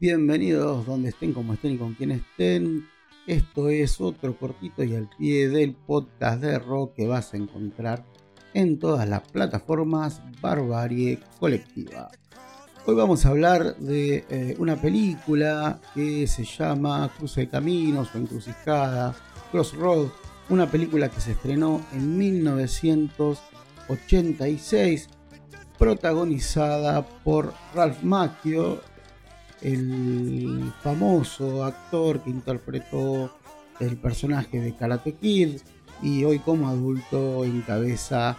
Bienvenidos donde estén, como estén y con quien estén. Esto es otro cortito y al pie del podcast de rock que vas a encontrar en todas las plataformas Barbarie Colectiva. Hoy vamos a hablar de eh, una película que se llama Cruce de Caminos o Encrucijada, Crossroad, una película que se estrenó en 1986, protagonizada por Ralph Macchio, el famoso actor que interpretó el personaje de Karate Kid y hoy como adulto encabeza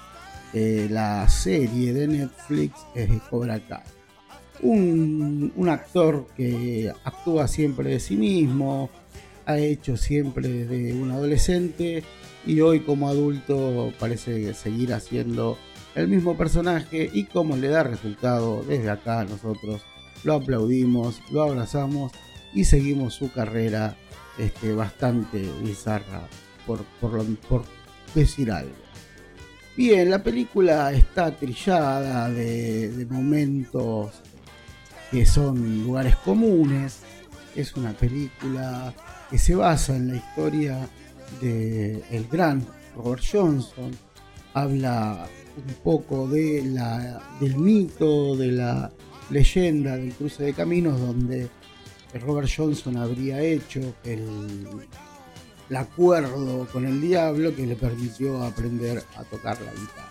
eh, la serie de Netflix es Cobra Kai. Un, un, actor que actúa siempre de sí mismo, ha hecho siempre de un adolescente y hoy como adulto parece seguir haciendo el mismo personaje y como le da resultado desde acá nosotros lo aplaudimos, lo abrazamos y seguimos su carrera este, bastante bizarra, por, por, decir algo. Bien, la película está trillada de, momentos que son lugares comunes. Es una película que se basa en la historia del el gran Robert Johnson. Habla un poco de la, del mito, de la leyenda del cruce de caminos donde Robert Johnson habría hecho el, acuerdo con el diablo que le permitió aprender a tocar la guitarra.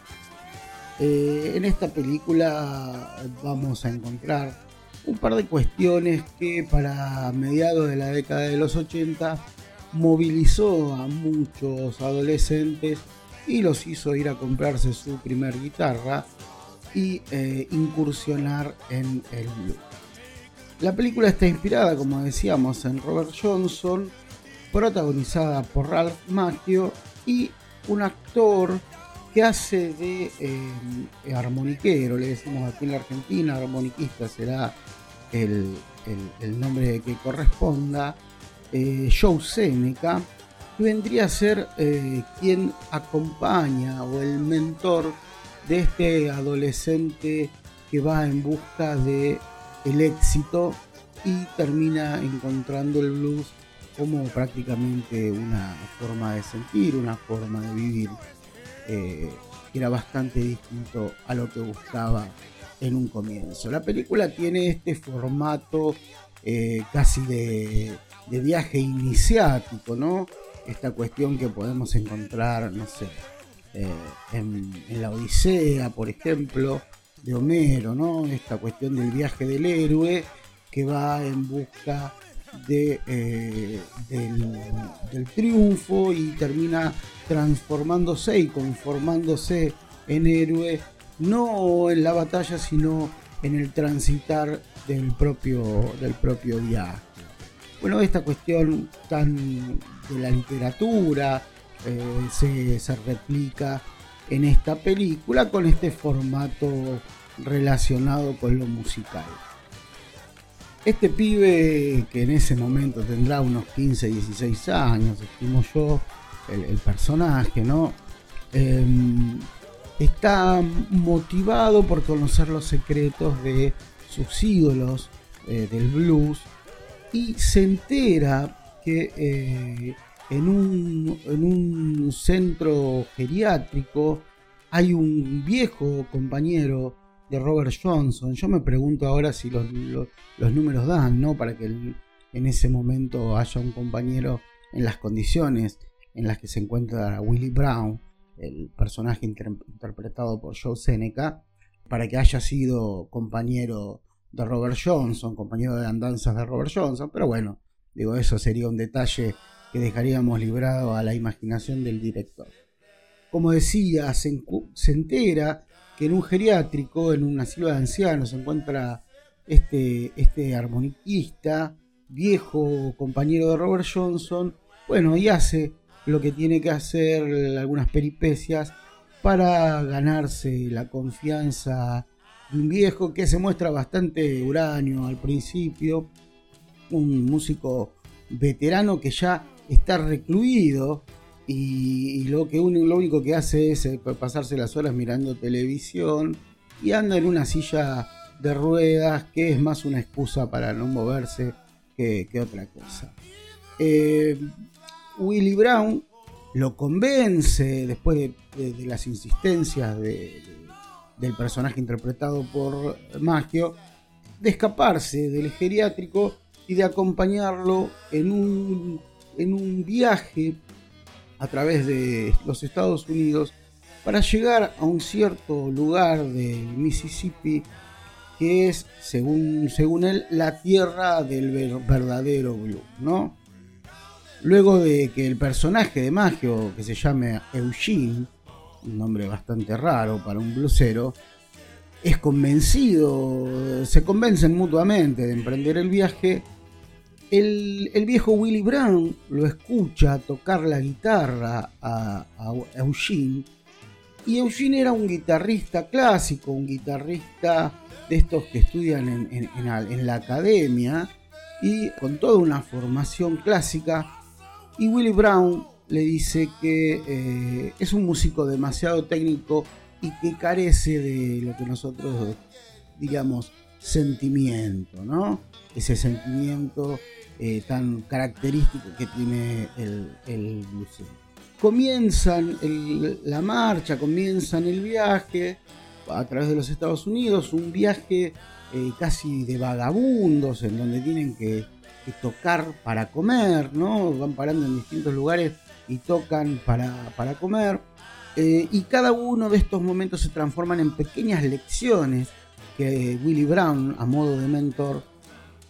Eh, en esta película vamos a encontrar un par de cuestiones que para mediados de la década de los 80 movilizó a muchos adolescentes y los hizo ir a comprarse su primer guitarra y eh, incursionar en el blues. La película está inspirada, como decíamos, en Robert Johnson, protagonizada por Ralph Macchio y un actor que hace de eh, armoniquero, le decimos aquí en la Argentina, armoniquista será el, nombre que corresponda, eh, Joe Seneca, que vendría a ser quien acompaña o el mentor de este adolescente que va en busca de el éxito y termina encontrando el blues como prácticamente una forma de sentir, una forma de vivir, eh, que era bastante distinto a lo que buscaba en un comienzo. La película tiene este formato eh, casi de, viaje iniciático, ¿no? Esta cuestión que podemos encontrar, no sé, eh, en, la Odisea, por ejemplo, de Homero, ¿no? Esta cuestión del viaje del héroe que va en busca eh, del, triunfo y termina transformándose y conformándose en héroe, no en la batalla, sino en el transitar del propio, del propio viaje. Bueno, esta cuestión tan de la literatura, eh, se, replica en esta película con este formato relacionado con lo musical. Este pibe que en ese momento tendrá unos 15, 16 años, estimo yo, el, personaje, ¿no? Em, está motivado por conocer los secretos de sus ídolos eh, del blues y se entera que eh, en un, centro geriátrico hay un viejo compañero de Robert Johnson. Yo me pregunto ahora si los, números dan, ¿no? Para que en ese momento haya un compañero en las condiciones en las que se encuentra Willie Brown, el personaje interpretado por Joe Seneca, para que haya sido compañero de Robert Johnson, compañero de andanzas de Robert Johnson. Pero bueno, digo, eso sería un detalle que dejaríamos librado a la imaginación del director. Como decía, se, entera que en un geriátrico, en un asilo de ancianos, se encuentra este, este armoniquista, viejo compañero de Robert Johnson, bueno, y hace lo que tiene que hacer, algunas peripecias, para ganarse la confianza de un viejo que se muestra bastante uranio al principio, un músico veterano que ya está recluido y, lo, que lo único que hace es eh, pasarse las horas mirando televisión y anda en una silla de ruedas, que es más una excusa para no moverse que, otra cosa. Eh, Willy Brown lo convence, después de, las insistencias del personaje interpretado por Maggio, de escaparse del geriátrico y de acompañarlo en un, en un viaje a través de los Estados Unidos para llegar a un cierto lugar del Mississippi que es, según, según él, la tierra del verdadero blues, ¿no? Luego de que el personaje de Maggio, que se llame Eugene, un nombre bastante raro para un blusero, es convencido, se convencen mutuamente de emprender el viaje, el, viejo Willie Brown lo escucha tocar la guitarra a, Eugene y Eugene era un guitarrista clásico, un guitarrista de estos que estudian en, la academia y con toda una formación clásica. Y Willie Brown le dice que eh, es un músico demasiado técnico y que carece de lo que nosotros digamos sentimiento, ¿no? Ese sentimiento eh, tan característico que tiene el, el Comienzan la marcha, comienzan el viaje a través de los Estados Unidos, un viaje eh, casi de vagabundos en donde tienen que, tocar para comer, ¿no? Van parando en distintos lugares y tocan para, para comer. Eh, y cada uno de estos momentos se transforman en pequeñas lecciones que Willy Brown, a modo de mentor,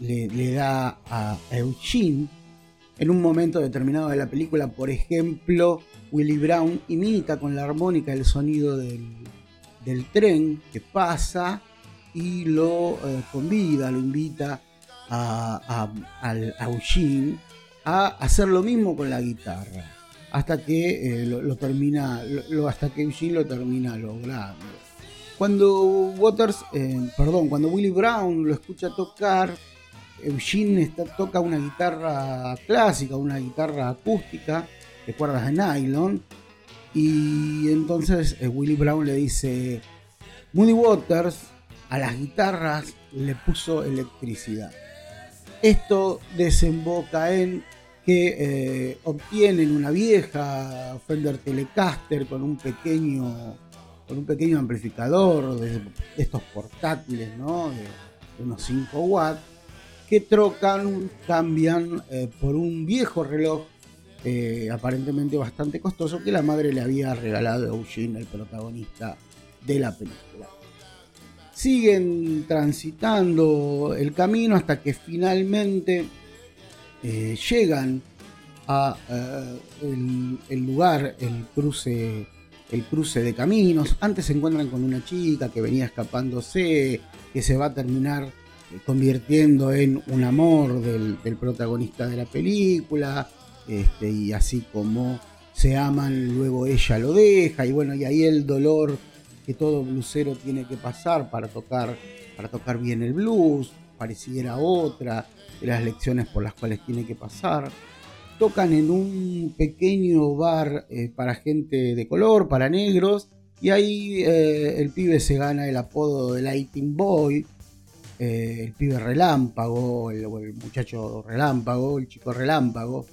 le, da a Eugene. En un momento determinado de la película, por ejemplo, Willy Brown imita con la armónica el sonido del, tren que pasa y lo eh, convida, lo invita a, a, Eugene a hacer lo mismo con la guitarra hasta que eh, lo, termina, hasta que Eugene lo termina logrando. Cuando Waters, eh, perdón, cuando Willie Brown lo escucha tocar, Eugene toca una guitarra clásica, una guitarra acústica de cuerdas de nylon, y entonces eh, Willie Brown le dice, Moody Waters a las guitarras le puso electricidad. Esto desemboca en que eh, obtienen una vieja Fender Telecaster con un pequeño con un pequeño amplificador de, estos portátiles ¿no? de, unos 5 watts que trocan, cambian eh, por un viejo reloj eh, aparentemente bastante costoso que la madre le había regalado a Eugene, el protagonista de la película. Siguen transitando el camino hasta que finalmente eh, llegan a el, lugar, el cruce, el cruce de caminos. Antes se encuentran con una chica que venía escapándose, que se va a terminar convirtiendo en un amor del, protagonista de la película. Este, y así como se aman, luego ella lo deja. Y bueno, y ahí el dolor que todo blusero tiene que pasar para tocar, para tocar bien el blues, pareciera otra de las lecciones por las cuales tiene que pasar. Tocan en un pequeño bar eh, para gente de color, para negros, y ahí eh, el pibe se gana el apodo de Lighting Boy, eh, el pibe relámpago, el, muchacho relámpago, el chico relámpago.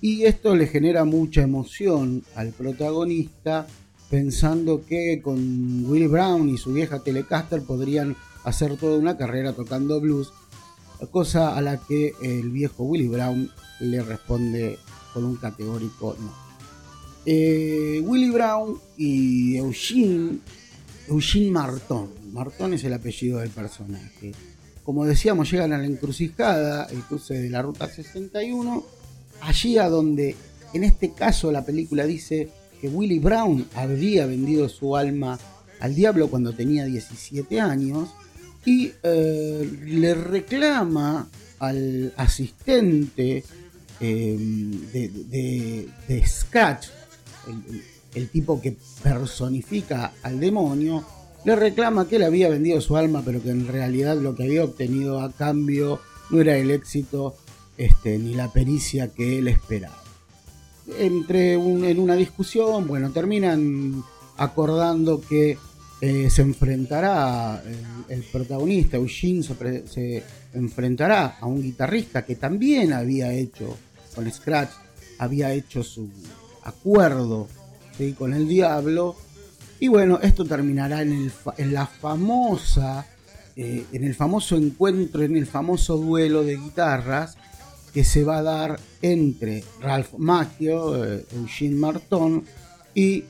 Y esto le genera mucha emoción al protagonista, pensando que con Will Brown y su vieja Telecaster podrían hacer toda una carrera tocando blues cosa a la que el viejo Willie Brown le responde con un categórico no. Eh, Willie Brown y Eugene, Eugene Martón, Martón es el apellido del personaje. Como decíamos, llegan a la encrucijada, el cruce de la ruta 61, allí a donde en este caso la película dice que Willie Brown habría vendido su alma al diablo cuando tenía 17 años y eh, le reclama al asistente em, de, de, el, tipo que personifica al demonio, le reclama que él había vendido su alma, pero que en realidad lo que había obtenido a cambio no era el éxito este, ni la pericia que él esperaba. Entre en una discusión, bueno, terminan acordando que eh, se enfrentará, el, protagonista Eugene se, enfrentará a un guitarrista que también había hecho con Scratch, había hecho su acuerdo con el diablo. Y bueno, esto terminará en, en la famosa, eh, en el famoso encuentro, en el famoso duelo de guitarras que se va a dar entre Ralph Macchio, eh, Eugene Marton y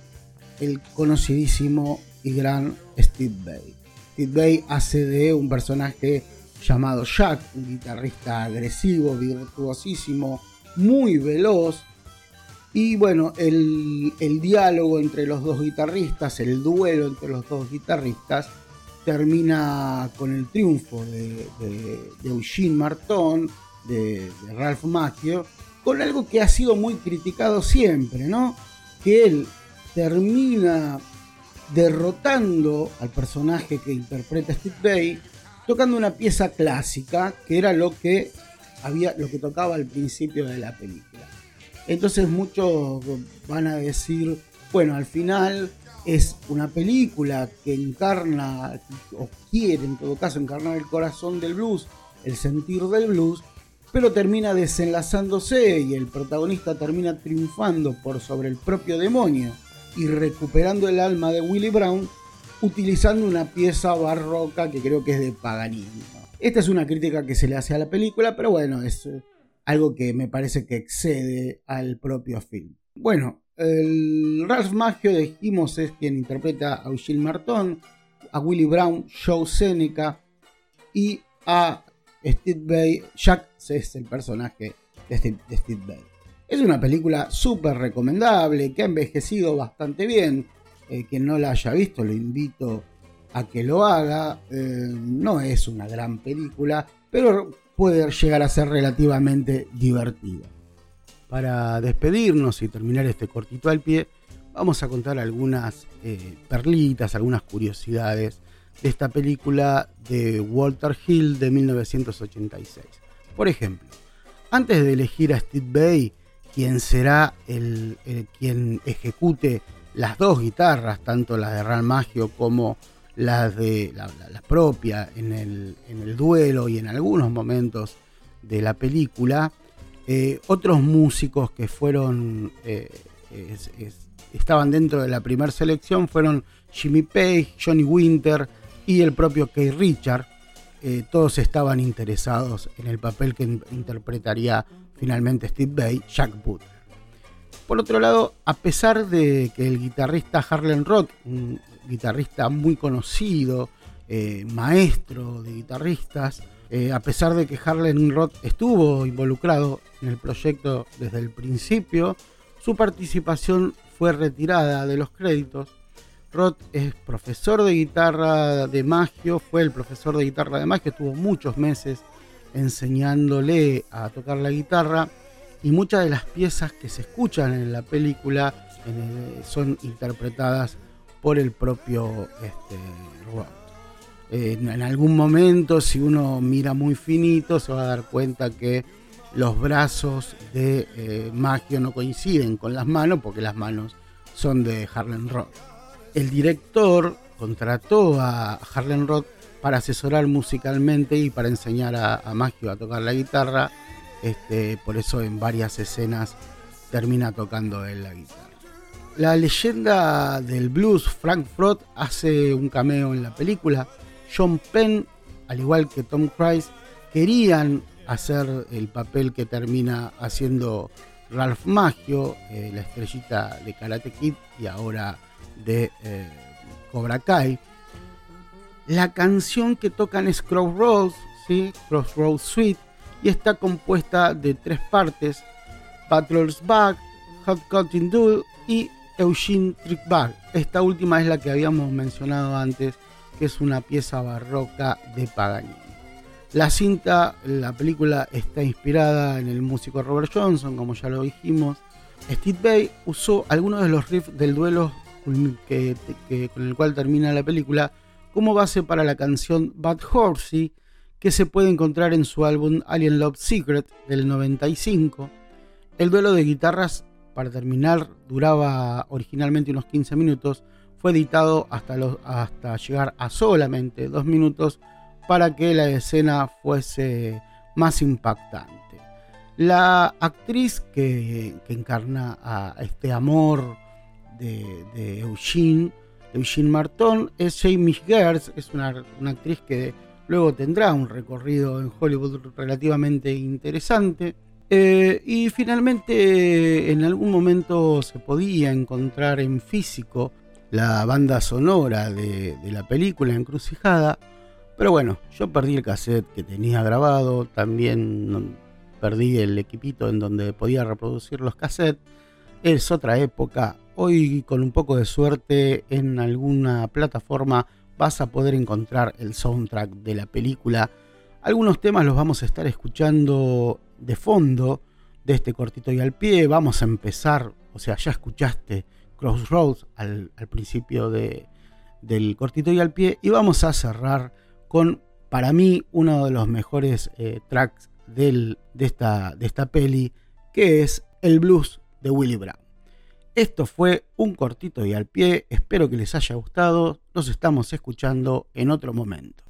el conocidísimo y gran Steve Bay. Steve Bay hace de un personaje llamado Jack, un guitarrista agresivo, virtuosísimo, muy veloz. Y bueno, el, diálogo entre los dos guitarristas, el duelo entre los dos guitarristas, termina con el triunfo de, Eugene Martón, de, Ralph Macchio, con algo que ha sido muy criticado siempre, ¿no? Que él termina derrotando al personaje que interpreta Steve Bay, tocando una pieza clásica, que era lo que había, lo que tocaba al principio de la película. Entonces muchos van a decir, bueno, al final es una película que encarna, o quiere en todo caso encarnar el corazón del blues, el sentir del blues, pero termina desenlazándose y el protagonista termina triunfando por sobre el propio demonio y recuperando el alma de Willie Brown utilizando una pieza barroca que creo que es de Paganini. Esta es una crítica que se le hace a la película, pero bueno, es eh, algo que me parece que excede al propio film. Bueno, el Ralph Maggio dijimos es quien interpreta a Eugene Martón, a Willie Brown, Joe Seneca y a Steve Bay. Jack es el personaje de Steve Bay. Es una película súper recomendable, que ha envejecido bastante bien. Eh, quien no la haya visto, lo invito a que lo haga. Eh, no es una gran película, pero puede llegar a ser relativamente divertida. Para despedirnos y terminar este cortito al pie, vamos a contar algunas eh, perlitas, algunas curiosidades de esta película de Walter Hill de 1986. Por ejemplo, antes de elegir a Steve Bay, quien será el, quien ejecute las dos guitarras, tanto las de Real Magio como las de la, propia en el, en el, duelo y en algunos momentos de la película. Eh, otros músicos que fueron eh, estaban dentro de la primera selección fueron Jimmy Page, Johnny Winter y el propio Keith Richard. Eh, todos estaban interesados en el papel que interpretaría finalmente Steve Bay, Jack Butler. Por otro lado, a pesar de que el guitarrista Harlan Roth, un guitarrista muy conocido, eh, maestro de guitarristas, eh, a pesar de que Harlan Roth estuvo involucrado en el proyecto desde el principio, su participación fue retirada de los créditos. Roth es profesor de guitarra de Maggio, fue el profesor de guitarra de Maggio, estuvo muchos meses enseñándole a tocar la guitarra y muchas de las piezas que se escuchan en la película son interpretadas por el propio este, Roth. en algún momento, si uno mira muy finito, se va a dar cuenta que los brazos de eh, Maggio no coinciden con las manos, porque las manos son de Harlan Roth. El director contrató a Harlan Roth para asesorar musicalmente y para enseñar a, a Maggio a tocar la guitarra. Este, por eso en varias escenas termina tocando él la guitarra. La leyenda del blues, Frank Froth, hace un cameo en la película. John Penn, al igual que Tom Cruise, querían hacer el papel que termina haciendo Ralph Maggio, eh, la estrellita de Karate Kid y ahora de eh, Cobra Kai. La canción que tocan es Crossroads, ¿sí? Crossroads Suite, y está compuesta de tres partes: Patrol's Back, Hot Cutting Duel y Eugene Trick Back. Esta última es la que habíamos mencionado antes, que es una pieza barroca de Paganini. La cinta, la película está inspirada en el músico Robert Johnson, como ya lo dijimos. Steve Bay usó algunos de los riffs del duelo con el cual termina la película como base para la canción Bad Horsey que se puede encontrar en su álbum Alien Love Secret del 95. El duelo de guitarras, para terminar, duraba originalmente unos 15 minutos, fue editado hasta, hasta llegar a solamente dos minutos para que la escena fuese más impactante. La actriz que, encarna a este amor de, Eugene, Eugene Marton, es Jamie Gertz, es una, actriz que luego tendrá un recorrido en Hollywood relativamente interesante. Eh, y finalmente en algún momento se podía encontrar en físico la banda sonora de, la película Encrucijada. Pero bueno, yo perdí el cassette que tenía grabado, también perdí el equipito en donde podía reproducir los cassettes. Es otra época. Hoy con un poco de suerte en alguna plataforma vas a poder encontrar el soundtrack de la película. Algunos temas los vamos a estar escuchando de fondo de este cortito y al pie. Vamos a empezar, o sea, ya escuchaste Crossroads al, principio del cortito y al pie. Y vamos a cerrar con, para mí, uno de los mejores eh, tracks de, esta, de esta peli, que es el blues de Willie Brown. Esto fue un cortito y al pie, espero que les haya gustado, nos estamos escuchando en otro momento.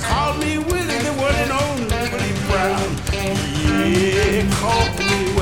Call me Willie, the one and only Willie Brown. Yeah, call me Willie.